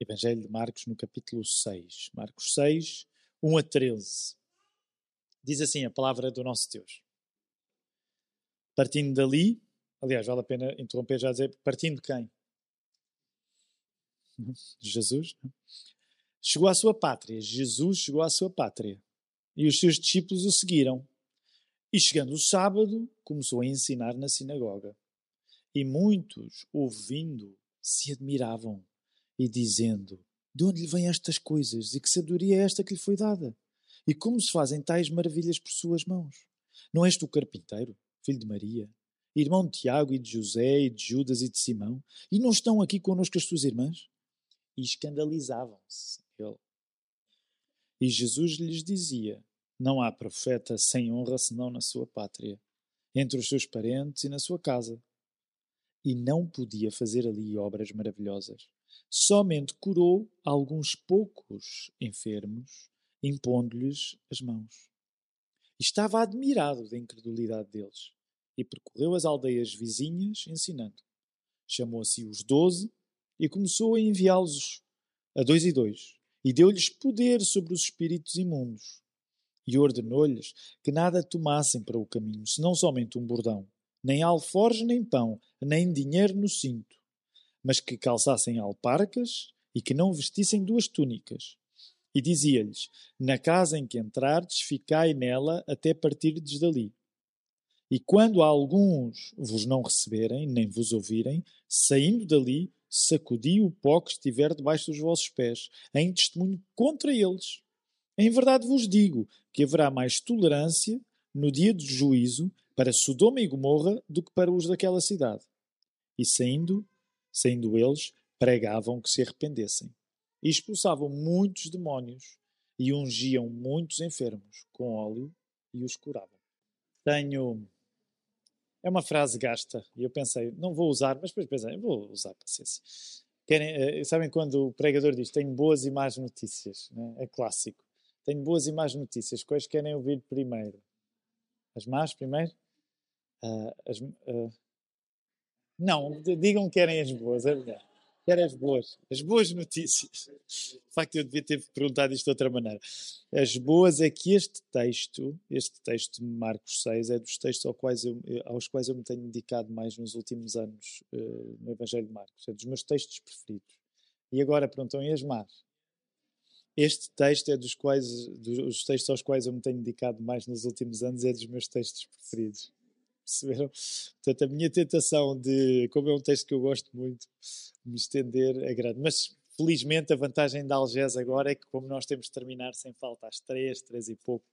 Evangelho de Marcos, no capítulo 6. Marcos 6, 1 a 13. Diz assim a palavra do nosso Deus. Partindo dali, aliás, vale a pena interromper já dizer, partindo de quem? Jesus. Chegou à sua pátria. Jesus chegou à sua pátria. E os seus discípulos o seguiram. E chegando o sábado, começou a ensinar na sinagoga. E muitos, ouvindo, se admiravam e dizendo: De onde lhe vêm estas coisas e que sabedoria é esta que lhe foi dada? E como se fazem tais maravilhas por suas mãos? Não és tu carpinteiro, filho de Maria, irmão de Tiago e de José e de Judas e de Simão? E não estão aqui connosco as tuas irmãs? E escandalizavam-se ele. E Jesus lhes dizia: Não há profeta sem honra senão na sua pátria, entre os seus parentes e na sua casa. E não podia fazer ali obras maravilhosas. Somente curou alguns poucos enfermos, impondo-lhes as mãos. Estava admirado da incredulidade deles e percorreu as aldeias vizinhas ensinando. Chamou a si os doze e começou a enviá-los a dois e dois, e deu-lhes poder sobre os espíritos imundos. E ordenou-lhes que nada tomassem para o caminho, senão somente um bordão, nem alforje, nem pão, nem dinheiro no cinto, mas que calçassem alparcas e que não vestissem duas túnicas. E dizia-lhes: Na casa em que entrardes, ficai nela até partirdes dali. E quando alguns vos não receberem, nem vos ouvirem, saindo dali, sacudi o pó que estiver debaixo dos vossos pés, em testemunho contra eles. Em verdade vos digo que haverá mais tolerância no dia do juízo para Sodoma e Gomorra do que para os daquela cidade. E saindo, saindo eles, pregavam que se arrependessem. E expulsavam muitos demónios e ungiam muitos enfermos com óleo e os curavam. Tenho é uma frase gasta. E eu pensei, não vou usar, mas depois pensei, vou usar paciência. Querem, uh, sabem quando o pregador diz, tenho boas e más notícias? Né? É clássico. Tenho boas e más notícias. Quais querem ouvir primeiro? As más primeiro? Uh, as, uh, não, digam que querem as boas, é verdade. Quero as boas, as boas notícias. De facto, eu devia ter perguntado isto de outra maneira. As boas é que este texto, este texto de Marcos 6, é dos textos aos quais eu, aos quais eu me tenho dedicado mais nos últimos anos uh, no Evangelho de Marcos. É dos meus textos preferidos. E agora, perguntam, e as más? Este texto é dos quais, dos textos aos quais eu me tenho dedicado mais nos últimos anos, é dos meus textos preferidos perceberam? Portanto, a minha tentação de, como é um texto que eu gosto muito, me estender é grande. Mas, felizmente, a vantagem da Algés agora é que, como nós temos de terminar sem falta às três, três e pouco,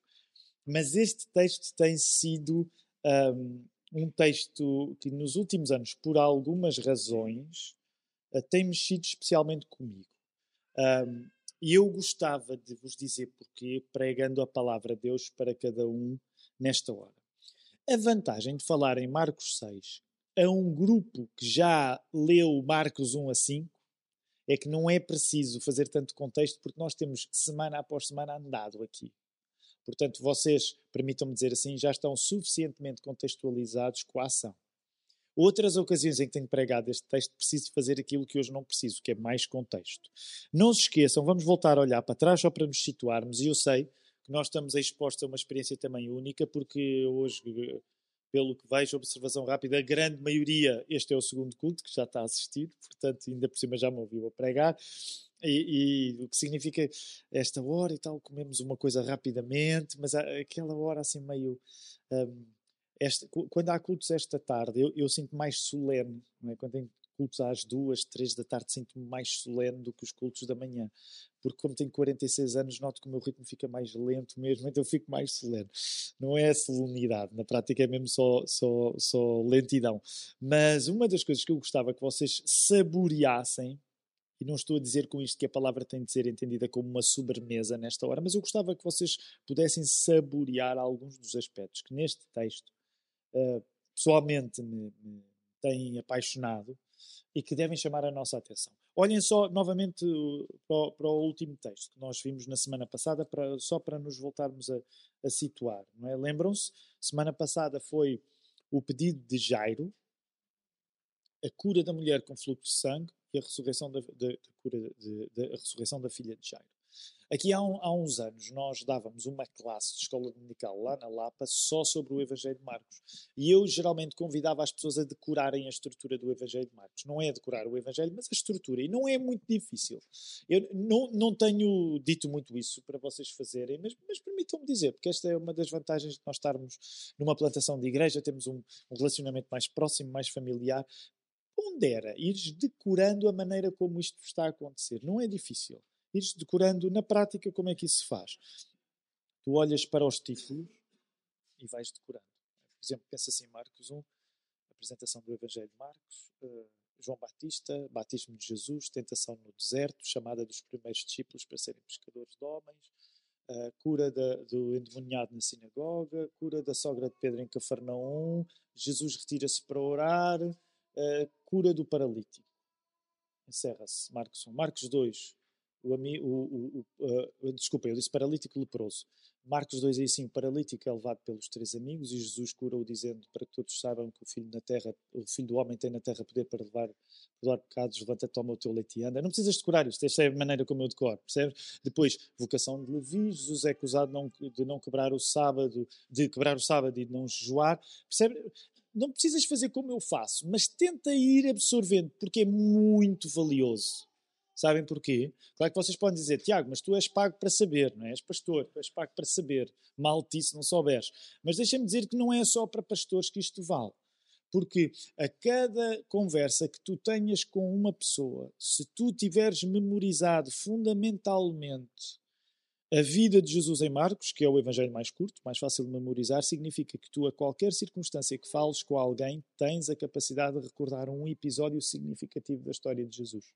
mas este texto tem sido um, um texto que, nos últimos anos, por algumas razões, uh, tem mexido especialmente comigo. Um, e eu gostava de vos dizer porquê, pregando a palavra de Deus para cada um nesta hora. A vantagem de falar em Marcos 6 a um grupo que já leu Marcos 1 a 5 é que não é preciso fazer tanto contexto porque nós temos semana após semana andado aqui. Portanto, vocês, permitam-me dizer assim, já estão suficientemente contextualizados com a ação. Outras ocasiões em que tenho pregado este texto, preciso fazer aquilo que hoje não preciso, que é mais contexto. Não se esqueçam, vamos voltar a olhar para trás só para nos situarmos, e eu sei que nós estamos expostos a uma experiência também única, porque hoje, pelo que vejo, observação rápida, a grande maioria, este é o segundo culto que já está assistido, portanto, ainda por cima já me ouviu a pregar. E, e, o que significa esta hora e tal, comemos uma coisa rapidamente, mas aquela hora assim meio. Um, esta, quando há cultos esta tarde, eu, eu sinto mais solene, é? quando cultos às duas, três da tarde, sinto-me mais solene do que os cultos da manhã. Porque, como tenho 46 anos, noto que o meu ritmo fica mais lento mesmo, então fico mais solene. Não é solenidade, na prática é mesmo só, só, só lentidão. Mas uma das coisas que eu gostava que vocês saboreassem e não estou a dizer com isto que a palavra tem de ser entendida como uma sobremesa nesta hora, mas eu gostava que vocês pudessem saborear alguns dos aspectos que neste texto uh, pessoalmente me, me têm apaixonado e que devem chamar a nossa atenção. Olhem só novamente para o, para o último texto que nós vimos na semana passada, para, só para nos voltarmos a, a situar. É? Lembram-se? Semana passada foi o pedido de Jairo, a cura da mulher com fluxo de sangue, e a ressurreição da, da, da cura de, da ressurreição da filha de Jairo. Aqui há, um, há, uns anos nós dávamos uma classe de escola dominical lá na Lapa só sobre o Evangelho de Marcos. E eu geralmente convidava as pessoas a decorarem a estrutura do Evangelho de Marcos. Não é decorar o Evangelho, mas a estrutura. E não é muito difícil. Eu não, não tenho dito muito isso para vocês fazerem, mas, mas permitam-me dizer, porque esta é uma das vantagens de nós estarmos numa plantação de igreja, temos um, um relacionamento mais próximo, mais familiar. Pondera, ires decorando a maneira como isto está a acontecer. Não é difícil ires decorando na prática como é que isso se faz. Tu olhas para os títulos e vais decorando. Por exemplo, pensa assim, Marcos 1, apresentação do Evangelho de Marcos, uh, João Batista, batismo de Jesus, tentação no deserto, chamada dos primeiros discípulos para serem pescadores de homens, uh, cura da, do endemoniado na sinagoga, cura da sogra de Pedro em Cafarnaum, Jesus retira-se para orar, uh, cura do paralítico. Encerra-se, Marcos 1. Marcos 2, o, o, o, uh, desculpa, eu disse paralítico leproso. Marcos 2 aí sim, paralítico é levado pelos três amigos e Jesus cura-o dizendo para que todos saibam que o filho, na terra, o filho do homem tem na terra poder para levar, perdoar pecados, levanta, toma o teu leite e anda. Não precisas decorar isto, esta é a maneira como eu decoro, percebes? Depois, vocação de Levi, Jesus é acusado não, de não quebrar o sábado, de quebrar o sábado e de não jejuar, percebe? Não precisas fazer como eu faço, mas tenta ir absorvendo, porque é muito valioso Sabem porquê? Claro que vocês podem dizer, Tiago, mas tu és pago para saber, não é? És pastor, tu és pago para saber. Mal-te se não souberes. Mas deixa-me dizer que não é só para pastores que isto vale. Porque a cada conversa que tu tenhas com uma pessoa, se tu tiveres memorizado fundamentalmente a vida de Jesus em Marcos, que é o evangelho mais curto, mais fácil de memorizar, significa que tu, a qualquer circunstância que fales com alguém, tens a capacidade de recordar um episódio significativo da história de Jesus.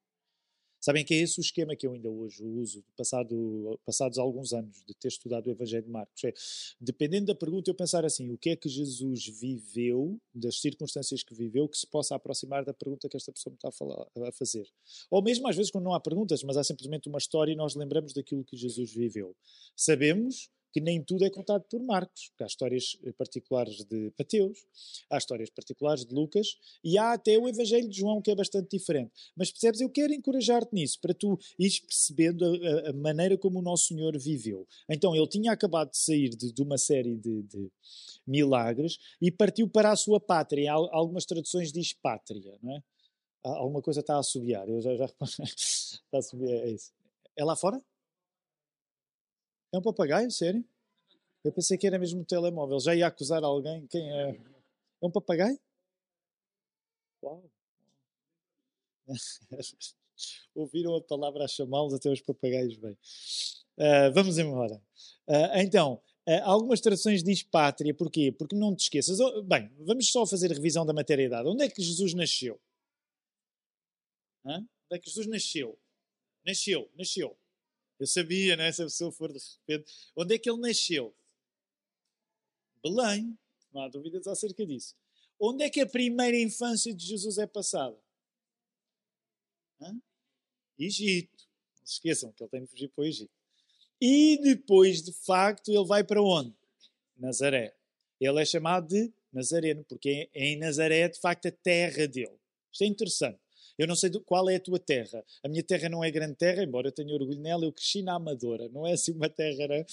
Sabem que é esse o esquema que eu ainda hoje uso, passado, passados alguns anos de ter estudado o Evangelho de Marcos. É, dependendo da pergunta, eu pensar assim: o que é que Jesus viveu, das circunstâncias que viveu, que se possa aproximar da pergunta que esta pessoa me está a, falar, a fazer. Ou mesmo às vezes quando não há perguntas, mas há simplesmente uma história e nós lembramos daquilo que Jesus viveu. Sabemos que nem tudo é contado por Marcos, porque há histórias eh, particulares de Mateus, há histórias particulares de Lucas e há até o Evangelho de João que é bastante diferente. Mas percebes, eu quero encorajar-te nisso, para tu ires percebendo a, a, maneira como o nosso Senhor viveu. Então, ele tinha acabado de sair de, de uma série de, de, milagres e partiu para a sua pátria. Algumas traduções diz pátria, não é? Alguma coisa está a assobiar, eu já, já está a assobiar, é isso. É lá fora? É um papagaio, sério? Eu pensei que era mesmo um telemóvel. Já ia acusar alguém. Quem é? É um papagaio? Uau! Ouviram a palavra a chamá-los, até os papagaios bem. Uh, vamos embora. Uh, então, uh, algumas traduções diz pátria, porquê? Porque não te esqueças. Oh, bem, vamos só fazer revisão da matéria-idade. Onde é que Jesus nasceu? Hã? Onde é que Jesus nasceu? Nasceu, nasceu. Eu sabia, né? Se a pessoa for de repente. Onde é que ele nasceu? Belém. Não há dúvidas acerca disso. Onde é que a primeira infância de Jesus é passada? Hã? Egito. Não se esqueçam que ele tem de fugir para o Egito. E depois, de facto, ele vai para onde? Nazaré. Ele é chamado de Nazareno, porque é em Nazaré, de facto, a terra dele. Isto é interessante. Eu não sei qual é a tua terra. A minha terra não é grande terra, embora eu tenha orgulho nela. Eu cresci na Amadora. Não é assim uma terra, né?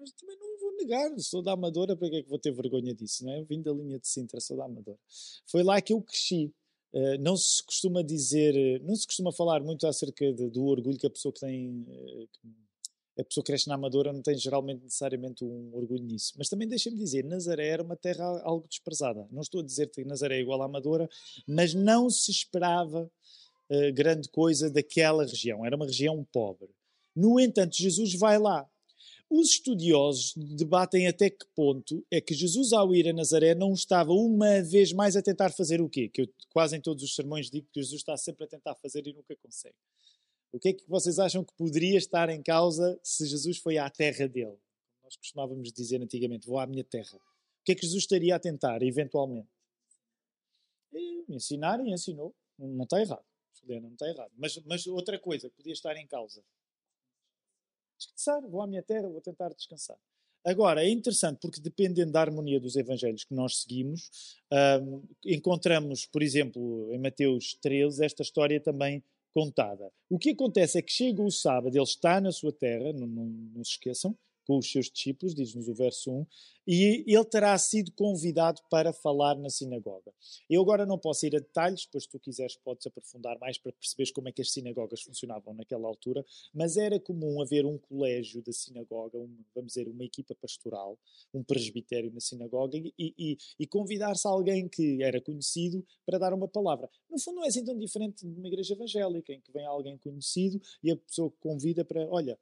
mas também não vou negar. Sou da Amadora, para que é que vou ter vergonha disso? Não é? Vim da linha de Sintra, sou da Amadora. Foi lá que eu cresci. Uh, não se costuma dizer, não se costuma falar muito acerca de, do orgulho que a pessoa que tem, uh, a pessoa que cresce na Amadora não tem geralmente necessariamente um orgulho nisso. Mas também deixem-me dizer, Nazaré era uma terra algo desprezada. Não estou a dizer que Nazaré é igual à Amadora, mas não se esperava uh, grande coisa daquela região. Era uma região pobre. No entanto, Jesus vai lá. Os estudiosos debatem até que ponto é que Jesus, ao ir a Nazaré, não estava uma vez mais a tentar fazer o quê? Que eu quase em todos os sermões digo que Jesus está sempre a tentar fazer e nunca consegue. O que é que vocês acham que poderia estar em causa se Jesus foi à terra dele? Nós costumávamos dizer antigamente, vou à minha terra. O que é que Jesus estaria a tentar, eventualmente? E ensinar e ensinou. Não está errado. Não está errado. Mas, mas outra coisa que podia estar em causa. Descansar, vou à minha terra, vou tentar descansar. Agora, é interessante porque dependendo da harmonia dos evangelhos que nós seguimos, um, encontramos, por exemplo, em Mateus 13, esta história também contada. O que acontece é que chega o sábado, ele está na sua terra, não, não, não se esqueçam, com os seus discípulos, diz-nos o verso 1, e ele terá sido convidado para falar na sinagoga. Eu agora não posso ir a detalhes, pois tu quiseres podes aprofundar mais para perceberes como é que as sinagogas funcionavam naquela altura, mas era comum haver um colégio da sinagoga, um, vamos dizer, uma equipa pastoral, um presbitério na sinagoga, e, e, e convidar-se alguém que era conhecido para dar uma palavra. No fundo não é assim tão diferente de uma igreja evangélica, em que vem alguém conhecido e a pessoa convida para, olha,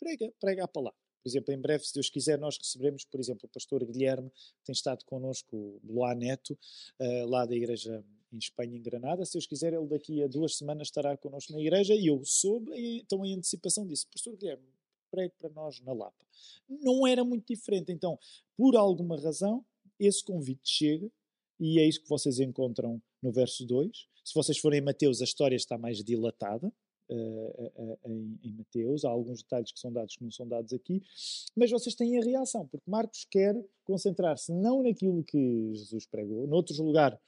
prega, prega a palavra. Por exemplo, em breve, se Deus quiser, nós receberemos, por exemplo, o pastor Guilherme, que tem estado connosco, o Loá Neto, uh, lá da igreja em Espanha, em Granada. Se Deus quiser, ele daqui a duas semanas estará connosco na igreja e eu soube, então em antecipação disse, pastor Guilherme, pregue para nós na Lapa. Não era muito diferente. Então, por alguma razão, esse convite chega e é isso que vocês encontram no verso 2. Se vocês forem em Mateus, a história está mais dilatada, em, em, Mateus. Há alguns detalhes que são dados que não são dados aqui, mas vocês têm a reação, porque Marcos quer concentrar-se não naquilo que Jesus pregou, noutros lugares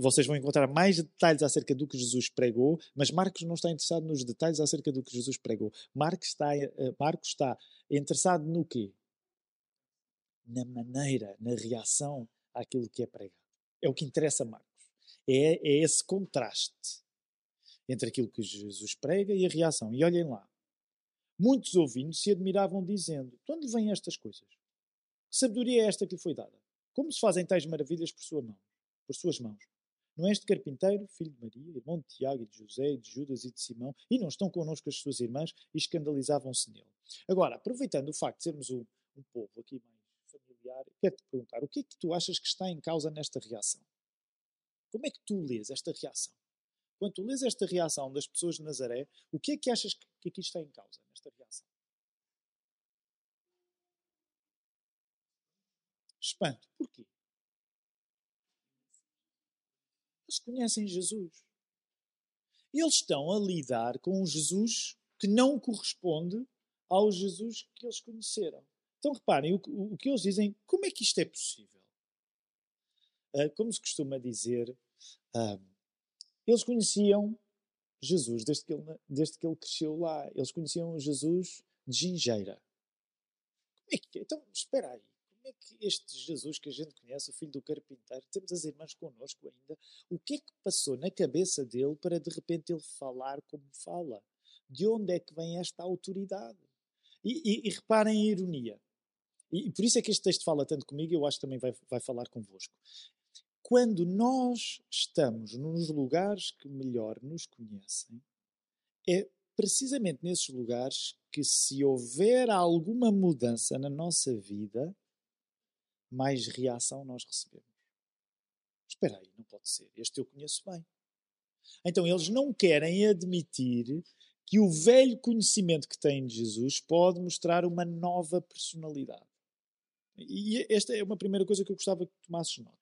vocês vão encontrar mais detalhes acerca do que Jesus pregou, mas Marcos não está interessado nos detalhes acerca do que Jesus pregou. Marcos está, Marcos está interessado no quê? Na maneira, na reação àquilo que é pregado. É o que interessa a Marcos. É, é esse contraste entre aquilo que Jesus prega e a reação. E olhem lá. Muitos ouvindo se admiravam, dizendo: De onde vêm estas coisas? Que sabedoria é esta que lhe foi dada? Como se fazem tais maravilhas por, sua mão, por suas mãos? Não é este carpinteiro, filho de Maria, irmão de Tiago e de José, de Judas e de Simão, e não estão connosco as suas irmãs e escandalizavam-se nele. Agora, aproveitando o facto de sermos um, um povo aqui mais familiar, quero-te perguntar, o que é que tu achas que está em causa nesta reação? Como é que tu lês esta reação? Quando tu lês esta reação das pessoas de Nazaré, o que é que achas que aqui está em causa, nesta reação? Espanto. Porquê? Eles conhecem Jesus. Eles estão a lidar com um Jesus que não corresponde ao Jesus que eles conheceram. Então reparem, o, o, que eles dizem, como é que isto é possível? Uh, como se costuma dizer, uh, eles conheciam Jesus desde que, ele, desde que ele cresceu lá. Eles conheciam Jesus de gingeira. Como é que é? Então, espera aí. Como é que este Jesus que a gente conhece, o filho do carpinteiro, temos as irmãs connosco ainda, o que é que passou na cabeça dele para de repente ele falar como fala? De onde é que vem esta autoridade? E, e, e reparem a ironia. E, e, por isso é que este texto fala tanto comigo e eu acho que também vai, vai falar convosco quando nós estamos nos lugares que melhor nos conhecem, é precisamente nesses lugares que, se houver alguma mudança na nossa vida, mais reação nós recebemos. Espera aí, não pode ser. Este eu conheço bem. Então, eles não querem admitir que o velho conhecimento que têm de Jesus pode mostrar uma nova personalidade. E esta é uma primeira coisa que eu gostava que tomasses nota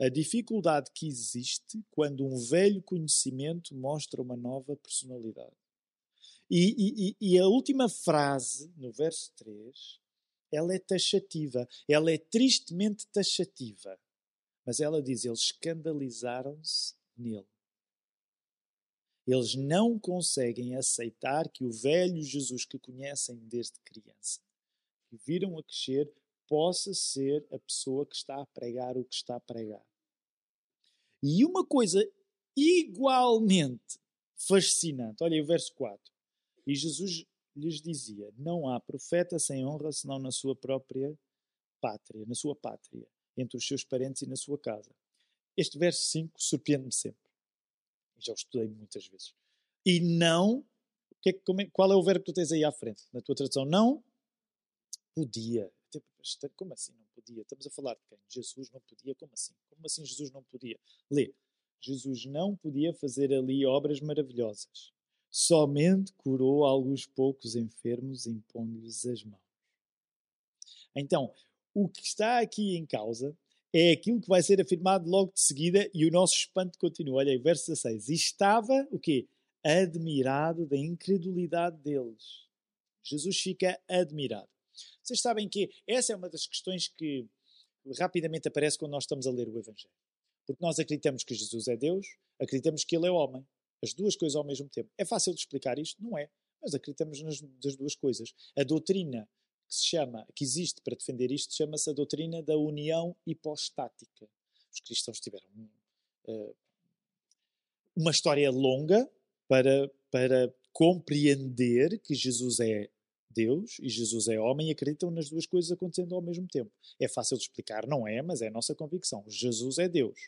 a dificuldade que existe quando um velho conhecimento mostra uma nova personalidade. E, e, e, a última frase, no verso 3, ela é taxativa. Ela é tristemente taxativa. Mas ela diz: eles escandalizaram-se nele. Eles não conseguem aceitar que o velho Jesus que conhecem desde criança, que viram a crescer, possa ser a pessoa que está a pregar o que está a pregar. E uma coisa igualmente fascinante, olha aí o verso 4. E Jesus lhes dizia: Não há profeta sem honra senão na sua própria pátria, na sua pátria, entre os seus parentes e na sua casa. Este verso 5 surpreende-me sempre. Já o estudei muitas vezes. E não. É qual é o verbo que tu tens aí à frente? Na tua tradução, não podia. Como assim não podia? Estamos a falar de quem? Jesus não podia? Como assim? Como assim Jesus não podia? Lê. Jesus não podia fazer ali obras maravilhosas. Somente curou alguns poucos enfermos impondo-lhes as mãos. Então, o que está aqui em causa é aquilo que vai ser afirmado logo de seguida e o nosso espanto continua. Olha aí, verso 16. E estava, o quê? Admirado da incredulidade deles. Jesus fica admirado. Vocês sabem que essa é uma das questões que rapidamente aparece quando nós estamos a ler o Evangelho. Porque nós acreditamos que Jesus é Deus, acreditamos que Ele é homem. as duas coisas ao mesmo tempo. É fácil de explicar isto? Não é. Mas acreditamos nas das duas coisas. A doutrina que se chama, que existe para defender isto, chama-se a doutrina da união hipostática. Os cristãos tiveram uh, uma história longa para, para compreender que Jesus é Deus e Jesus é homem e acreditam nas duas coisas acontecendo ao mesmo tempo. É fácil de explicar, não é, mas é a nossa convicção. Jesus é Deus.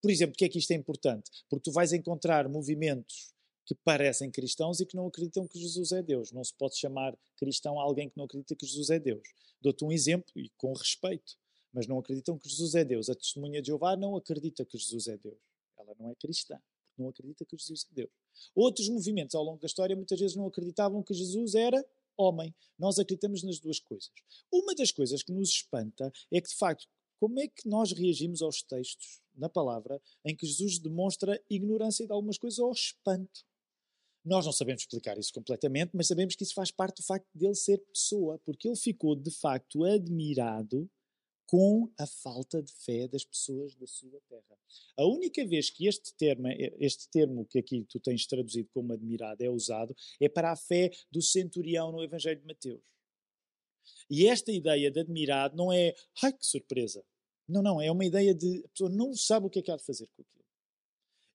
Por exemplo, que é que isto é importante? Porque tu vais encontrar movimentos que parecem cristãos e que não acreditam que Jesus é Deus. Não se pode chamar cristão alguém que não acredita que Jesus é Deus. Dou-te um exemplo e com respeito, mas não acreditam que Jesus é Deus. A testemunha de Jeová não acredita que Jesus é Deus. Ela não é cristã, não acredita que Jesus é Deus. Outros movimentos ao longo da história muitas vezes não acreditavam que Jesus era homem. Nós acreditamos nas duas coisas. Uma das coisas que nos espanta é que, de facto, como é que nós reagimos aos textos na palavra em que Jesus demonstra ignorância de algumas coisas ou espanto? Nós não sabemos explicar isso completamente, mas sabemos que isso faz parte do facto de ele ser pessoa, porque ele ficou de facto admirado com a falta de fé das pessoas da sua terra. A única vez que este termo, este termo que aqui tu tens traduzido como admirado é usado é para a fé do centurião no Evangelho de Mateus. E esta ideia de admirado não é, ai que surpresa. Não, não, é uma ideia de a pessoa não sabe o que é que há de fazer com aquilo.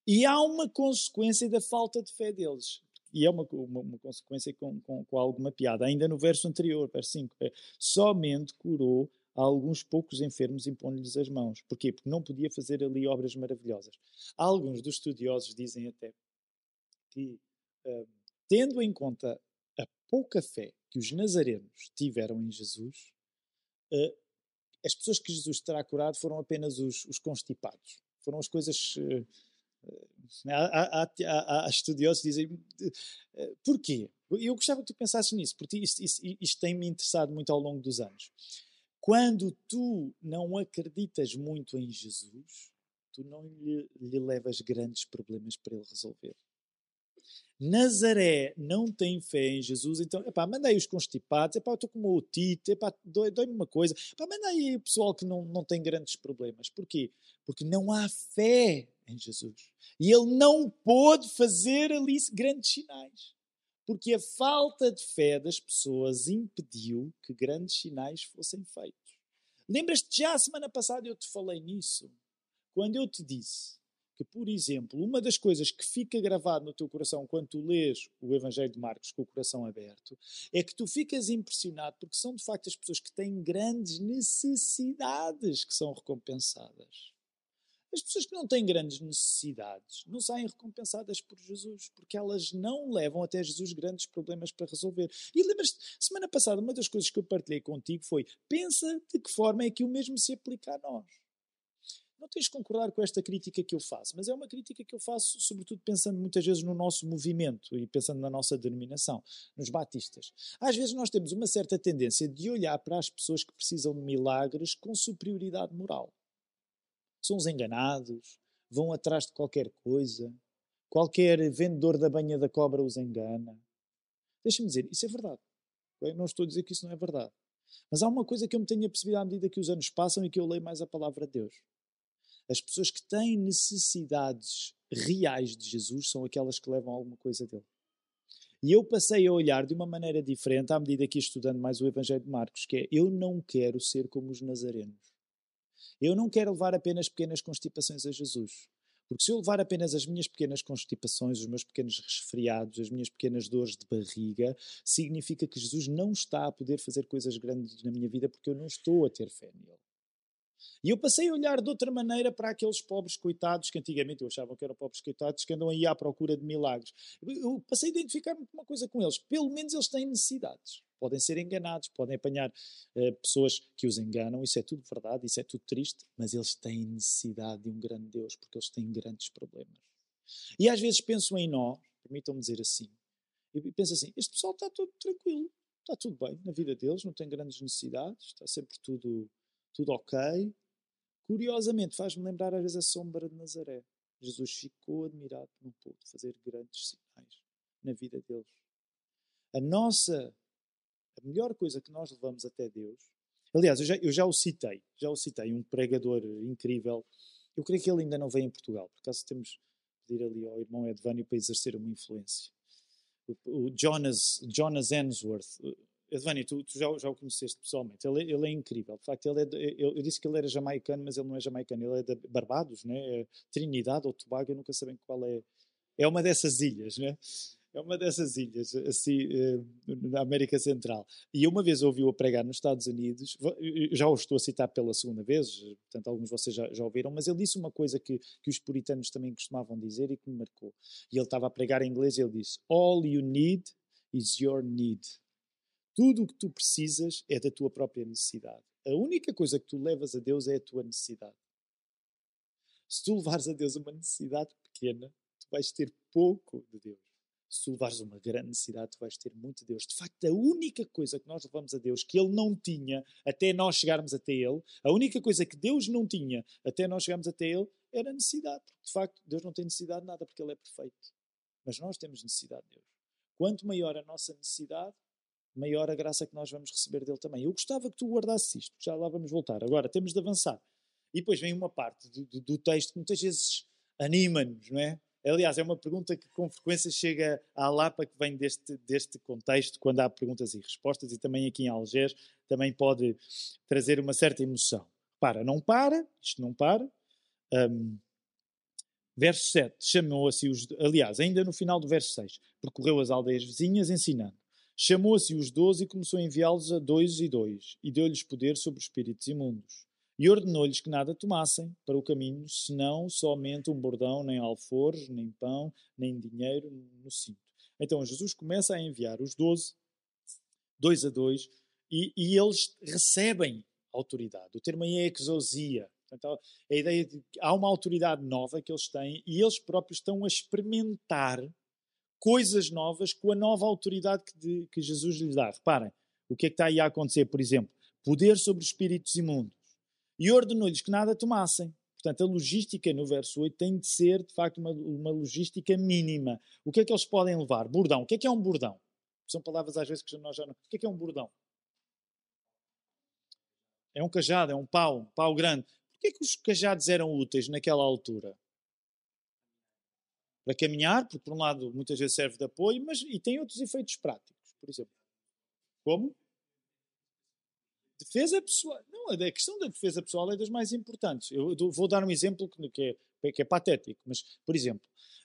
E há uma consequência da falta de fé deles. E é uma, uma, uma consequência com, com, com, alguma piada. Ainda no verso anterior, verso 5, é, somente curou alguns poucos enfermos impondo-lhes as mãos. Porquê? Porque não podia fazer ali obras maravilhosas. Alguns dos estudiosos dizem até que, uh, tendo em conta a pouca fé que os nazarenos tiveram em Jesus, uh, as pessoas que Jesus terá curado foram apenas os, os constipados. Foram as coisas uh, Há, há, há, há estudiosos que dizem porquê? Eu gostava que tu pensasses nisso, porque isto, isto, isto tem-me interessado muito ao longo dos anos. Quando tu não acreditas muito em Jesus, tu não lhe, lhe levas grandes problemas para ele resolver. Nazaré não tem fé em Jesus, então, epá, manda aí os constipados, epá, estou com uma otite, epá, dói-me uma coisa, epá, manda aí o pessoal que não, não tem grandes problemas. Porquê? Porque não há fé em Jesus. E ele não pôde fazer ali grandes sinais. Porque a falta de fé das pessoas impediu que grandes sinais fossem feitos. Lembras-te já a semana passada eu te falei nisso? Quando eu te disse que, por exemplo, uma das coisas que fica gravado no teu coração quando tu lês o Evangelho de Marcos com o coração aberto é que tu ficas impressionado porque são de facto as pessoas que têm grandes necessidades que são recompensadas. As pessoas que não têm grandes necessidades não saem recompensadas por Jesus, porque elas não levam até Jesus grandes problemas para resolver. E lembras-te, semana passada, uma das coisas que eu partilhei contigo foi: pensa de que forma é que o mesmo se aplica a nós. Não tens de concordar com esta crítica que eu faço, mas é uma crítica que eu faço, sobretudo pensando muitas vezes no nosso movimento e pensando na nossa denominação, nos batistas. Às vezes nós temos uma certa tendência de olhar para as pessoas que precisam de milagres com superioridade moral são os enganados, vão atrás de qualquer coisa, qualquer vendedor da banha da cobra os engana. Deixa-me dizer, isso é verdade. Eu não estou a dizer que isso não é verdade. Mas há uma coisa que eu me tenho percebido à medida que os anos passam e que eu leio mais a palavra de Deus. As pessoas que têm necessidades reais de Jesus são aquelas que levam alguma coisa dele. E eu passei a olhar de uma maneira diferente à medida que ia estudando mais o Evangelho de Marcos, que é eu não quero ser como os nazarenos. Eu não quero levar apenas pequenas constipações a Jesus. Porque se eu levar apenas as minhas pequenas constipações, os meus pequenos resfriados, as minhas pequenas dores de barriga, significa que Jesus não está a poder fazer coisas grandes na minha vida porque eu não estou a ter fé nele. E eu passei a olhar de outra maneira para aqueles pobres coitados que antigamente eu achava que eram pobres coitados que andam aí à procura de milagres. Eu passei a identificar-me com uma coisa com eles. Pelo menos eles têm necessidades. Podem ser enganados, podem apanhar uh, pessoas que os enganam, isso é tudo verdade, isso é tudo triste, mas eles têm necessidade de um grande Deus porque eles têm grandes problemas. E às vezes penso em nós, permitam-me dizer assim, e penso assim: este pessoal está tudo tranquilo, está tudo bem na vida deles, não tem grandes necessidades, está sempre tudo tudo ok. Curiosamente, faz-me lembrar às vezes a sombra de Nazaré. Jesus ficou admirado por não pôde fazer grandes sinais na vida deles. A nossa, a melhor coisa que nós levamos até Deus, aliás, eu já, eu já o citei, já o citei, um pregador incrível. Eu creio que ele ainda não veio em Portugal, por acaso temos, pedir ali ao irmão Edvânio para exercer uma influência. O, o Jonas, Jonas Ensworth, Edvânio, tu, tu já, já, o conheceste pessoalmente, ele, ele, é incrível. De facto, ele é eu, eu, disse que ele era jamaicano, mas ele não é jamaicano, ele é de Barbados, né? É Trinidade ou Tobago, eu nunca sei qual é. É uma dessas ilhas, né? É uma dessas ilhas, assim, eh, na América Central. E uma vez ouvi-o pregar nos Estados Unidos, já o estou a citar pela segunda vez, portanto, alguns de vocês já, já ouviram, mas ele disse uma coisa que, que os puritanos também costumavam dizer e que me marcou. E ele estava a pregar em inglês e ele disse: All you need is your need. Tudo o que tu precisas é da tua própria necessidade. A única coisa que tu levas a Deus é a tua necessidade. Se tu levares a Deus uma necessidade pequena, tu vais ter pouco de Deus se tu levares uma grande necessidade, tu vais ter muito de Deus. De facto, a única coisa que nós levamos a Deus, que Ele não tinha até nós chegarmos até Ele, a única coisa que Deus não tinha até nós chegarmos até Ele, era necessidade. De facto, Deus não tem necessidade de nada porque Ele é perfeito. Mas nós temos necessidade de Deus. Quanto maior a nossa necessidade, maior a graça que nós vamos receber dele também. Eu gostava que tu guardasses isto, já lá vamos voltar. Agora, temos de avançar. E depois vem uma parte do, do, do texto que muitas vezes anima-nos, não é? Aliás, é uma pergunta que com frequência chega à Lapa, que vem deste, deste contexto, quando há perguntas e respostas, e também aqui em Algés também pode trazer uma certa emoção. Para, não para, isto não para. Um, verso 7, chamou-se os. Aliás, ainda no final do verso 6, percorreu as aldeias vizinhas ensinando. Chamou-se os doze e começou a enviá-los a dois e dois, e deu-lhes poder sobre os espíritos imundos e ordenou-lhes que nada tomassem para o caminho, senão somente um bordão, nem alforjes, nem pão, nem dinheiro no cinto. Então Jesus começa a enviar os doze, dois a dois, e, e eles recebem autoridade. O termo aí é exousia. Portanto, a ideia de que há uma autoridade nova que eles têm e eles próprios estão a experimentar coisas novas com a nova autoridade que, de, que Jesus lhes dá. Reparem, o que é que está aí a acontecer, por exemplo? Poder sobre espíritos imundos e ordenou-lhes que nada tomassem. Portanto, a logística no verso 8 tem de ser, de facto, uma, uma logística mínima. O que é que eles podem levar? Bordão. O que é que é um bordão? São palavras às vezes que nós já não. O que é que é um bordão? É um cajado, é um pau, um pau grande. Por que é que os cajados eram úteis naquela altura? Para caminhar, porque por um lado muitas vezes serve de apoio, mas e tem outros efeitos práticos, por exemplo. Como? Defesa pessoal. Não, a questão da defesa pessoal é das mais importantes. Eu vou dar um exemplo que é, que é patético, mas, por exemplo,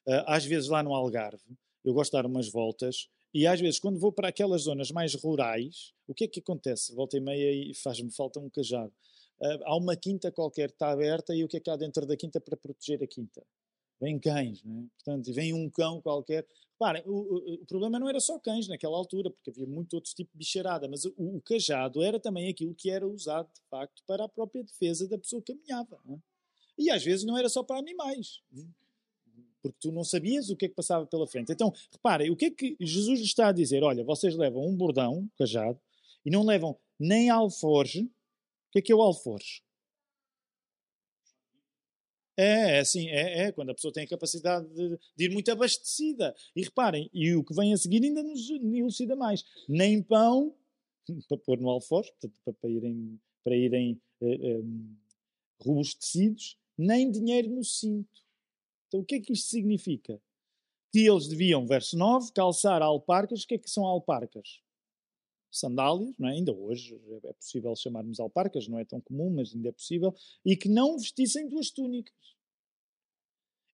eh, às vezes lá no Algarve, eu gosto de dar umas voltas e às vezes, quando vou para aquelas zonas mais rurais, o que é que acontece? Volta e meia e faz-me falta um cajado. Uh, há uma quinta qualquer que está aberta e o que é que há dentro da quinta para proteger a quinta? Vem cães, não é? Portanto, vem um cão qualquer. Reparem, o, o, problema não era só cães naquela altura, porque havia muito outros tipos de bicharada, mas o, o, cajado era também aquilo que era usado, de facto, para a própria defesa da pessoa que caminhava. É? E às vezes não era só para animais, é? porque tu não sabias o que é que passava pela frente. Então, reparem, o que é que Jesus está a dizer? Olha, vocês levam um bordão, um cajado, e não levam nem alforge. O que é que é o alforge? É, é assim, é, é, quando a pessoa tem a capacidade de, de, ir muito abastecida. E reparem, e o que vem a seguir ainda nos elucida mais. Nem pão, para pôr no alforje, para, para irem, para irem uh, um, robustecidos, nem dinheiro no cinto. Então o que é que isto significa? Que eles deviam, verso 9, calçar alparcas. O que é que são alparcas? Sandálias, não é? ainda hoje é possível chamarmos alparcas, não é tão comum, mas ainda é possível, e que não vestissem duas túnicas.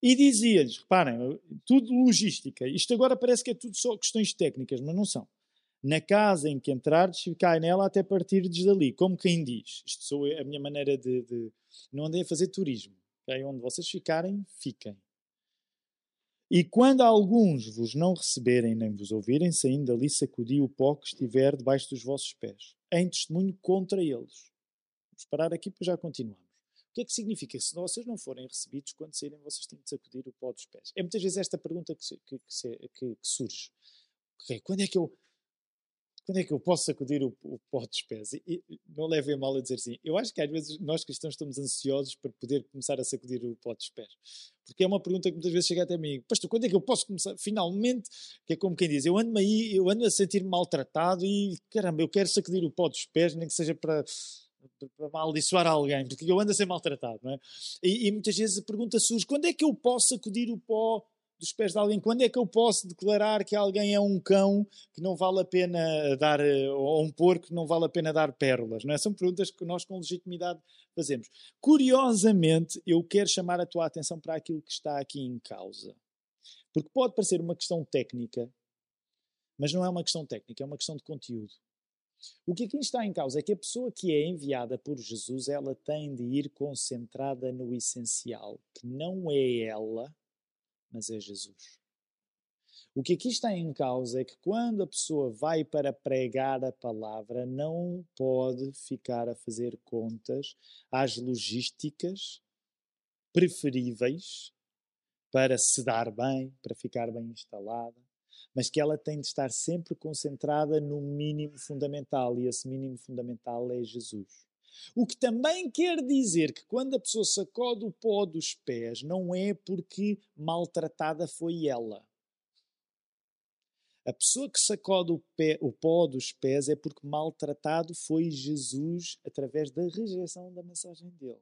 E dizia-lhes, reparem, tudo logística, isto agora parece que é tudo só questões técnicas, mas não são. Na casa em que entrardes, ficai nela até partirdes dali, como quem diz. Isto sou a minha maneira de. de não andei a fazer turismo. Okay? Onde vocês ficarem, fiquem. E quando alguns vos não receberem nem vos ouvirem, saindo dali sacudi o pó que estiver debaixo dos vossos pés, em testemunho contra eles. Vamos parar aqui para já continuamos. O que é que significa? Se vocês não forem recebidos, quando saírem, vocês têm de sacudir o pó dos pés. É muitas vezes esta pergunta que, que, que, que surge. Quando é que eu quando é que eu posso sacudir o, o dos pés? E, e, não levem mal a dizer assim. Eu acho que às vezes nós cristãos estamos ansiosos para poder começar a sacudir o pó dos pés. Porque é uma pergunta que muitas vezes chega até a mim. Pastor, quando é que eu posso começar? Finalmente, que é como quem diz, eu ando aí, eu ando a sentir-me maltratado e caramba, eu quero sacudir o pó dos pés, nem que seja para para alguém, porque eu ando a ser maltratado, não é? E, e muitas vezes a pergunta surge: quando é que eu posso sacudir o pó dos pés de alguém? Quando é que eu posso declarar que alguém é um cão que não vale a pena dar, ou um porco que não vale a pena dar pérolas? Não é? São perguntas que nós com legitimidade fazemos. Curiosamente, eu quero chamar a tua atenção para aquilo que está aqui em causa. Porque pode parecer uma questão técnica, mas não é uma questão técnica, é uma questão de conteúdo. O que aqui está em causa é que a pessoa que é enviada por Jesus, ela tem de ir concentrada no essencial, que não é ela, mas é Jesus. O que aqui está em causa é que quando a pessoa vai para pregar a palavra, não pode ficar a fazer contas às logísticas preferíveis para se dar bem, para ficar bem instalada, mas que ela tem de estar sempre concentrada no mínimo fundamental, e esse mínimo fundamental é Jesus. O que também quer dizer que quando a pessoa sacode o pó dos pés, não é porque maltratada foi ela. A pessoa que sacode o, pé, o pó dos pés é porque maltratado foi Jesus através da rejeição da mensagem dele.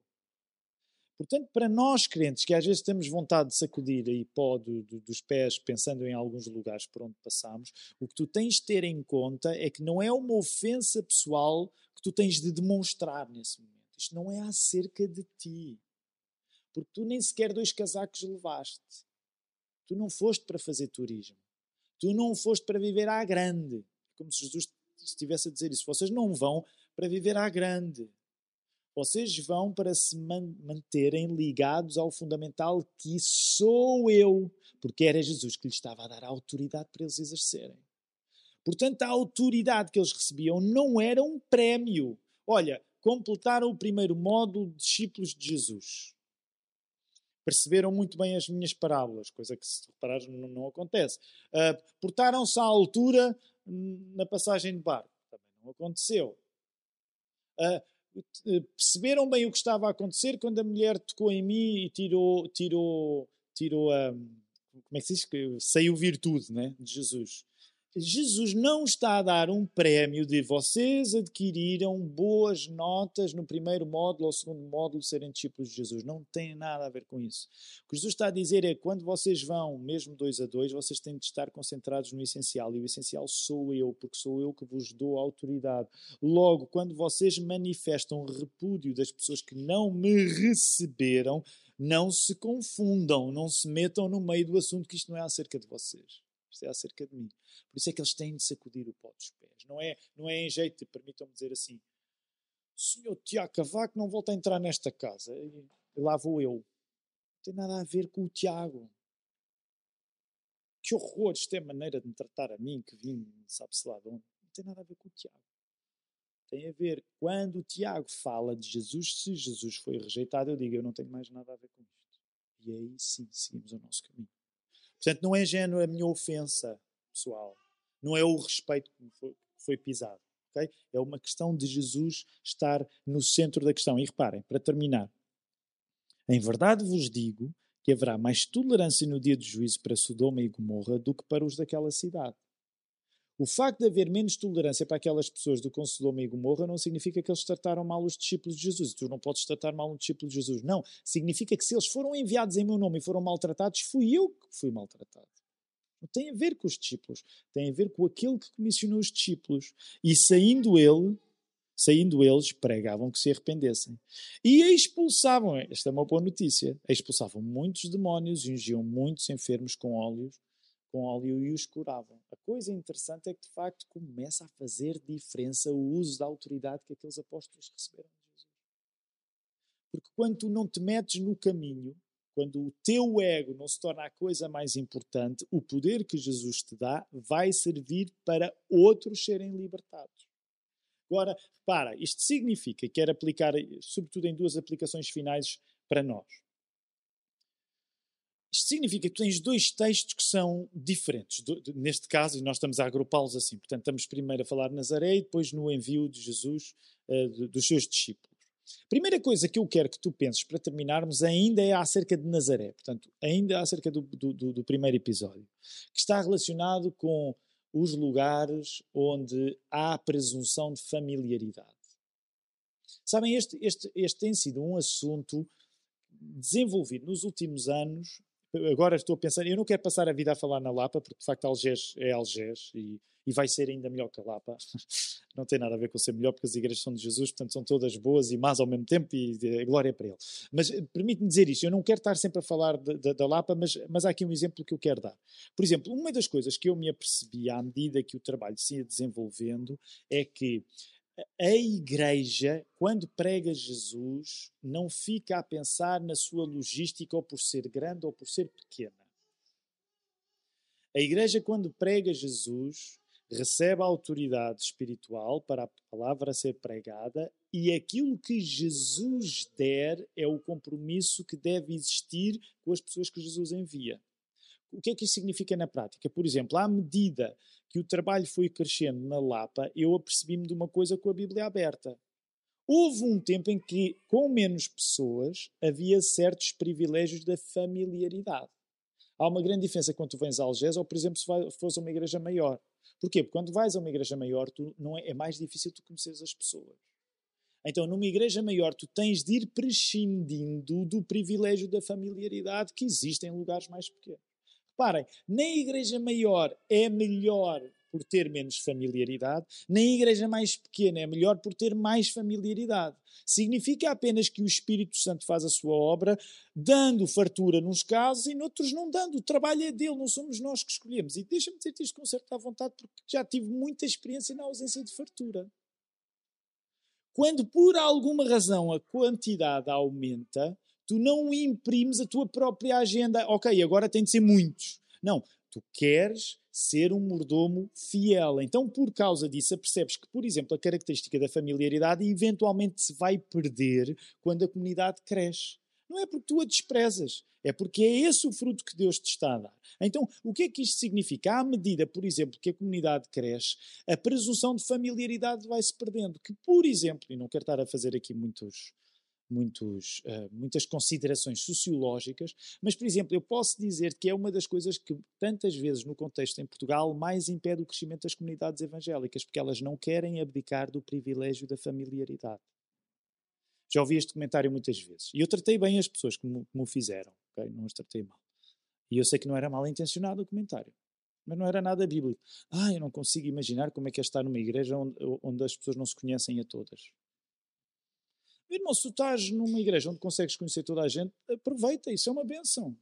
Portanto, para nós crentes, que às vezes temos vontade de sacudir aí pó do, do, dos pés, pensando em alguns lugares por onde passamos, o que tu tens de ter em conta é que não é uma ofensa pessoal que tu tens de demonstrar nesse momento. Isto não é acerca de ti. Porque tu nem sequer dois casacos levaste. Tu não foste para fazer turismo. Tu não foste para viver à grande. Como se Jesus estivesse a dizer isso. Vocês não vão para viver à grande. Vocês vão para se manterem ligados ao fundamental que sou eu, porque era Jesus que lhes estava a dar a autoridade para eles exercerem. Portanto, a autoridade que eles recebiam não era um prémio. Olha, completaram o primeiro módulo de discípulos de Jesus. Perceberam muito bem as minhas parábolas, coisa que, se reparares, não, não acontece. Uh, Portaram-se à altura hum, na passagem de barco. Também não aconteceu. Uh, perceberam bem o que estava a acontecer quando a mulher tocou em mim e tirou, tirou, tirou a. Como é que se diz? Saiu virtude né, de Jesus. Jesus não está a dar um prémio de vocês adquiriram boas notas no primeiro módulo ou segundo módulo serem discípulos de Jesus. Não tem nada a ver com isso. O que Jesus está a dizer é que quando vocês vão, mesmo dois a dois, vocês têm de estar concentrados no essencial. E o essencial sou eu, porque sou eu que vos dou autoridade. Logo, quando vocês manifestam repúdio das pessoas que não me receberam, não se confundam, não se metam no meio do assunto que isto não é acerca de vocês é acerca de mim. Por isso é que eles têm de sacudir o pó dos pés. Não é, não é em jeito, permitam-me dizer assim, senhor Tiago Cavaco não volta a entrar nesta casa. E, lá vou eu. Não tem nada a ver com o Tiago. Que horror, isto é maneira de me tratar a mim, que vim, sabe-se lá de onde. Não tem nada a ver com o Tiago. Tem a ver, quando o Tiago fala de Jesus, se Jesus foi rejeitado, eu digo, eu não tenho mais nada a ver com isto. E aí sim, seguimos o nosso caminho. Portanto, não é género a minha ofensa pessoal. Não é o respeito que foi, foi pisado. Okay? É uma questão de Jesus estar no centro da questão. E reparem, para terminar, em verdade vos digo que haverá mais tolerância no dia do juízo para Sodoma e Gomorra do que para os daquela cidade. O facto de haver menos tolerância para aquelas pessoas do Sodoma e Gomorra não significa que eles trataram mal os discípulos de Jesus. Tu não podes tratar mal um discípulo de Jesus. Não. Significa que se eles foram enviados em meu nome e foram maltratados, fui eu que fui maltratado. Não tem a ver com os discípulos. Tem a ver com aquele que comissionou os discípulos. E saindo ele, saindo eles, pregavam que se arrependessem. E expulsavam, esta é uma boa notícia, expulsavam muitos demónios e ungiam muitos enfermos com óleos com óleo e os curavam. A coisa interessante é que, de facto, começa a fazer diferença o uso da autoridade que aqueles apóstolos receberam de Jesus. Porque quando tu não te metes no caminho, quando o teu ego não se torna a coisa mais importante, o poder que Jesus te dá vai servir para outros serem libertados. Agora, repara, isto significa, quero aplicar, sobretudo em duas aplicações finais para nós. Isto significa que tens dois textos que são diferentes. Do, de, neste caso, e nós estamos a agrupá-los assim. Portanto, estamos primeiro a falar de Nazaré e depois no envio de Jesus, uh, de, dos seus discípulos. Primeira coisa que eu quero que tu penses para terminarmos ainda é acerca de Nazaré. Portanto, ainda acerca do, do, do primeiro episódio. Que está relacionado com os lugares onde há presunção de familiaridade. Sabem, este, este, este tem sido um assunto desenvolvido nos últimos anos. Agora estou a pensar, eu não quero passar a vida a falar na Lapa, porque de facto Algés é Algés e e vai ser ainda melhor que a Lapa. Não tem nada a ver com ser melhor, porque as igrejas são de Jesus, portanto são todas boas e más ao mesmo tempo, e a glória é para Ele. Mas eh, permite-me dizer isto, eu não quero estar sempre a falar da Lapa, mas, mas há aqui um exemplo que eu quero dar. Por exemplo, uma das coisas que eu me apercebi à medida que o trabalho se ia desenvolvendo é que a igreja, quando prega Jesus, não fica a pensar na sua logística ou por ser grande ou por ser pequena. A igreja, quando prega Jesus, recebe a autoridade espiritual para a palavra ser pregada e aquilo que Jesus der é o compromisso que deve existir com as pessoas que Jesus envia. O que é que isso significa na prática? Por exemplo, à medida que o trabalho foi crescendo na Lapa, eu apercebi-me de uma coisa com a Bíblia aberta. Houve um tempo em que, com menos pessoas, havia certos privilégios da familiaridade. Há uma grande diferença quando tu vens a Algés ou, por exemplo, se fosse uma igreja maior. Porquê? Porque quando vais a uma igreja maior, tu, não é, é mais difícil tu conheceres as pessoas. Então, numa igreja maior, tu tens de ir prescindindo do privilégio da familiaridade que existe em lugares mais pequenos. Reparem, nem a igreja maior é melhor por ter menos familiaridade, nem a igreja mais pequena é melhor por ter mais familiaridade. Significa apenas que o Espírito Santo faz a sua obra, dando fartura nos casos e noutros não dando. O trabalho é dele, não somos nós que escolhemos. E deixa-me dizer isto com certa vontade, porque já tive muita experiência na ausência de fartura. Quando por alguma razão a quantidade aumenta, tu não imprimes a tua própria agenda. Ok, agora tem de ser muitos. Não, tu queres ser um mordomo fiel. Então, por causa disso, percebes que, por exemplo, a característica da familiaridade eventualmente se vai perder quando a comunidade cresce. Não é porque tu a desprezas, é porque é esse o fruto que Deus te está a dar. Então, o que é que isto significa? À medida, por exemplo, que a comunidade cresce, a presunção de familiaridade vai se perdendo. Que, por exemplo, e não quero estar a fazer aqui muitos, muitos, uh, muitas considerações sociológicas, mas, por exemplo, eu posso dizer que é uma das coisas que tantas vezes no contexto em Portugal mais impede o crescimento das comunidades evangélicas, porque elas não querem abdicar do privilégio da familiaridade. Já ouvi este comentário muitas vezes. E eu tratei bem as pessoas que me, o fizeram, okay? não as tratei mal. E eu sei que não era mal intencionado o comentário, mas não era nada bíblico. Ah, eu não consigo imaginar como é que é estar numa igreja onde, onde as pessoas não se conhecem a todas. Irmão, se tu estás numa igreja onde consegues conhecer toda a gente, aproveita, isso é uma benção.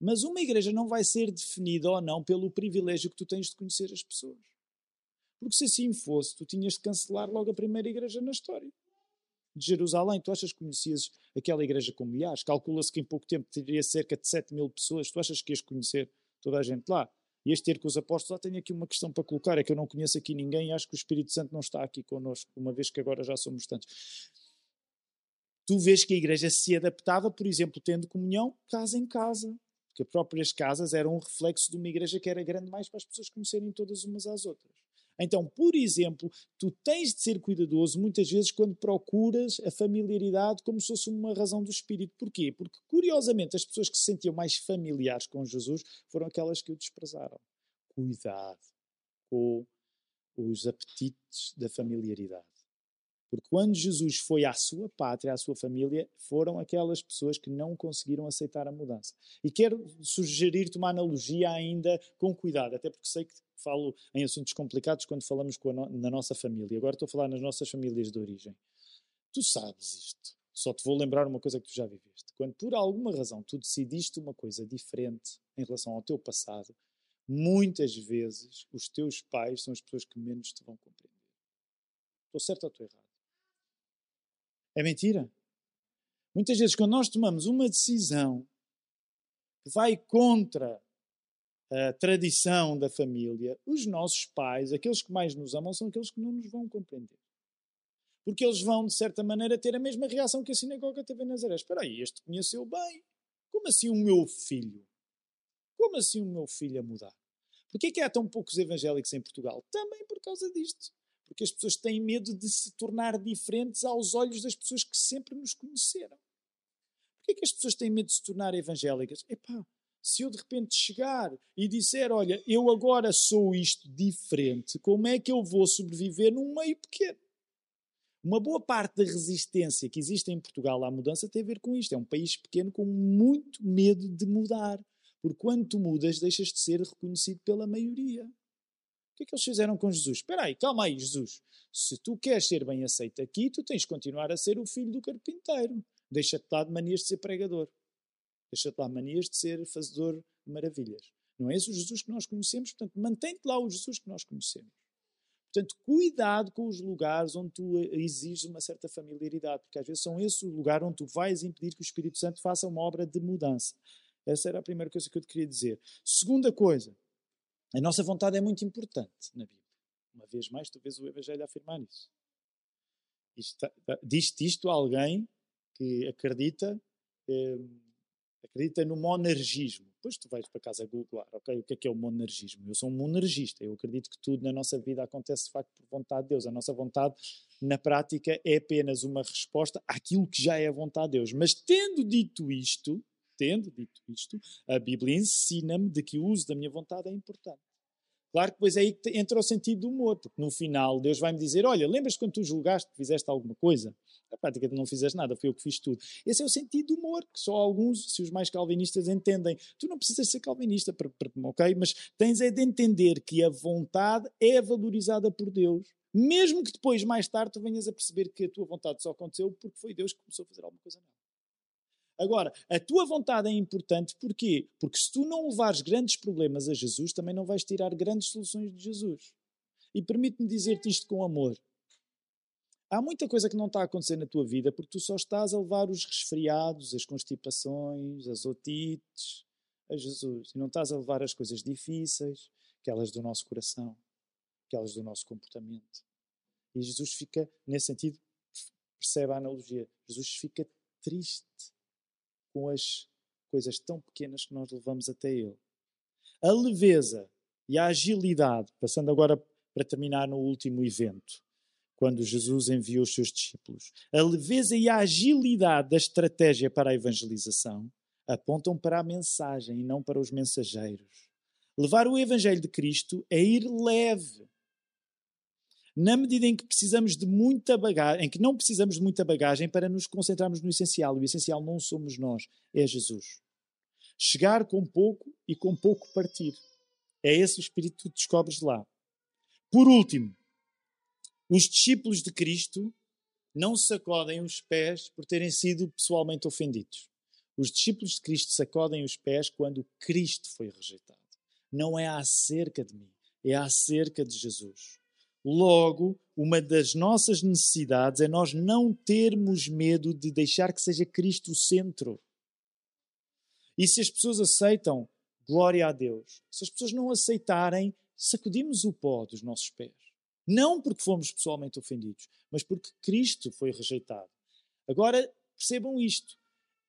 Mas uma igreja não vai ser definida ou não pelo privilégio que tu tens de conhecer as pessoas. Porque se assim fosse, tu tinhas de cancelar logo a primeira igreja na história. De Jerusalém, tu achas que conhecias aquela igreja como ias? Calcula-se que em pouco tempo teria cerca de 7 mil pessoas. Tu achas que ias conhecer toda a gente lá? Ias ter com os apóstolos? Ah, tenho aqui uma questão para colocar, é que eu não conheço aqui ninguém e acho que o Espírito Santo não está aqui connosco, uma vez que agora já somos tantos tu vês que a igreja se adaptava, por exemplo, tendo comunhão casa em casa. Porque as próprias casas eram um reflexo de uma igreja que era grande mais para as pessoas conhecerem todas umas às outras. Então, por exemplo, tu tens de ser cuidadoso muitas vezes quando procuras a familiaridade como se fosse uma razão do espírito. Porquê? Porque, curiosamente, as pessoas que se sentiam mais familiares com Jesus foram aquelas que o desprezaram. Cuidado com os apetites da familiaridade. Porque quando Jesus foi à sua pátria, à sua família, foram aquelas pessoas que não conseguiram aceitar a mudança. E quero sugerir-te uma analogia ainda com cuidado, até porque sei que falo em assuntos complicados quando falamos no, na nossa família. Agora estou a falar nas nossas famílias de origem. Tu sabes isto. Só te vou lembrar uma coisa que tu já viveste. Quando por alguma razão tu decidiste uma coisa diferente em relação ao teu passado, muitas vezes os teus pais são as pessoas que menos te vão compreender. Estou certo ou estou errado? É mentira. Muitas vezes, quando nós tomamos uma decisão que vai contra a tradição da família, os nossos pais, aqueles que mais nos amam, são aqueles que não nos vão compreender. Porque eles vão, de certa maneira, ter a mesma reação que a sinagoga teve em Nazaré. Espera aí, este conheceu bem. Como assim o meu filho? Como assim o meu filho a mudar? Porquê é que há tão poucos evangélicos em Portugal? Também por causa disto. Porque as pessoas têm medo de se tornar diferentes aos olhos das pessoas que sempre nos conheceram. Porquê é que as pessoas têm medo de se tornar evangélicas? Epá, se eu de repente chegar e disser, olha, eu agora sou isto diferente, como é que eu vou sobreviver num meio pequeno? Uma boa parte da resistência que existe em Portugal à mudança tem a ver com isto. É um país pequeno com muito medo de mudar. Porque quando tu mudas, deixas de ser reconhecido pela maioria. O que é que eles fizeram com Jesus? Espera aí, calma aí, Jesus. Se tu queres ser bem aceito aqui, tu tens de continuar a ser o filho do carpinteiro. Deixa-te lá de manias de ser pregador. Deixa-te lá manias de ser fazedor de maravilhas. Não é esse o Jesus que nós conhecemos, portanto, mantém-te lá o Jesus que nós conhecemos. Portanto, cuidado com os lugares onde tu exiges uma certa familiaridade, porque às vezes são esses os lugares onde tu vais impedir que o Espírito Santo faça uma obra de mudança. Essa era a primeira coisa que eu te queria dizer. Segunda coisa, a nossa vontade é muito importante na Bíblia. Uma vez mais, tu vês o Evangelho afirmar isso. Diz-te isto a alguém que acredita, eh, acredita no monergismo. Depois tu vais para casa googlar, ok? O que é que é o monergismo? Eu sou um monergista. Eu acredito que tudo na nossa vida acontece de facto por vontade de Deus. A nossa vontade, na prática, é apenas uma resposta àquilo que já é a vontade de Deus. Mas tendo dito isto, tendo dito isto, a Bíblia ensina-me de que o uso da minha vontade é importante. Claro que depois é aí que entra o sentido do humor, porque no final Deus vai-me dizer: Olha, lembras quando tu julgaste que fizeste alguma coisa? Na prática tu não fizeste nada, foi eu que fiz tudo. Esse é o sentido do humor, que só alguns, se os mais calvinistas entendem. Tu não precisas ser calvinista, para, para, ok? Mas tens é de entender que a vontade é valorizada por Deus, mesmo que depois, mais tarde, tu venhas a perceber que a tua vontade só aconteceu porque foi Deus que começou a fazer alguma coisa nela. Agora, a tua vontade é importante porquê? Porque se tu não levares grandes problemas a Jesus, também não vais tirar grandes soluções de Jesus. E permite-me dizer-te isto com amor. Há muita coisa que não está a acontecer na tua vida porque tu só estás a levar os resfriados, as constipações, as otites a Jesus. E não estás a levar as coisas difíceis, aquelas do nosso coração, aquelas do nosso comportamento. E Jesus fica, nesse sentido, percebe a analogia, Jesus fica triste com as coisas tão pequenas que nós levamos até Ele. A leveza e a agilidade, passando agora para terminar no último evento, quando Jesus enviou os seus discípulos. A leveza e a agilidade da estratégia para a evangelização apontam para a mensagem e não para os mensageiros. Levar o Evangelho de Cristo é ir leve, na medida em que precisamos de muita bagagem, em que não precisamos de muita bagagem para nos concentrarmos no essencial. O essencial não somos nós, é Jesus. Chegar com pouco e com pouco partir. É esse o espírito que tu descobres lá. Por último, os discípulos de Cristo não sacodem os pés por terem sido pessoalmente ofendidos. Os discípulos de Cristo sacodem os pés quando Cristo foi rejeitado. Não é acerca de mim, é acerca de Jesus. Logo, uma das nossas necessidades é nós não termos medo de deixar que seja Cristo o centro. E se as pessoas aceitam, glória a Deus. Se as pessoas não aceitarem, sacudimos o pó dos nossos pés. Não porque fomos pessoalmente ofendidos, mas porque Cristo foi rejeitado. Agora, percebam isto.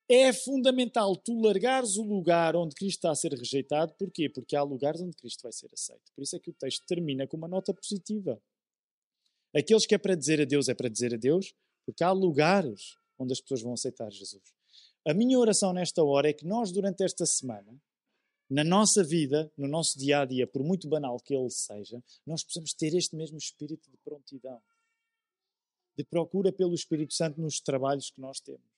É fundamental tu largares o lugar onde Cristo está a ser rejeitado. Porquê? Porque há lugares onde Cristo vai ser aceito. Por isso é que o texto termina com uma nota positiva. Aqueles que é para dizer a Deus é para dizer a Deus, porque há lugares onde as pessoas vão aceitar Jesus. A minha oração nesta hora é que nós, durante esta semana, na nossa vida, no nosso dia a dia, por muito banal que ele seja, nós possamos ter este mesmo espírito de prontidão, de procura pelo Espírito Santo nos trabalhos que nós temos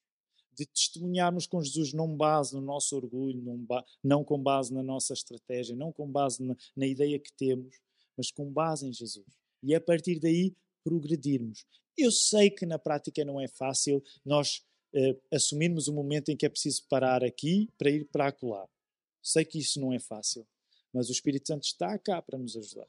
de testemunharmos com Jesus não base no nosso orgulho, não, não com base na nossa estratégia, não com base na, na ideia que temos, mas com base em Jesus. E a partir daí progredirmos. Eu sei que na prática não é fácil nós uh, assumirmos o momento em que é preciso parar aqui para ir para acolá. Sei que isso não é fácil, mas o Espírito Santo está cá para nos ajudar.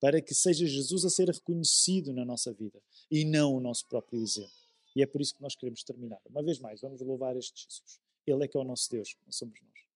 Para que seja Jesus a ser reconhecido na nossa vida e não o nosso próprio exemplo. E é por isso que nós queremos terminar. Uma vez mais, vamos louvar este Jesus. Ele é que é o nosso Deus, não somos nós.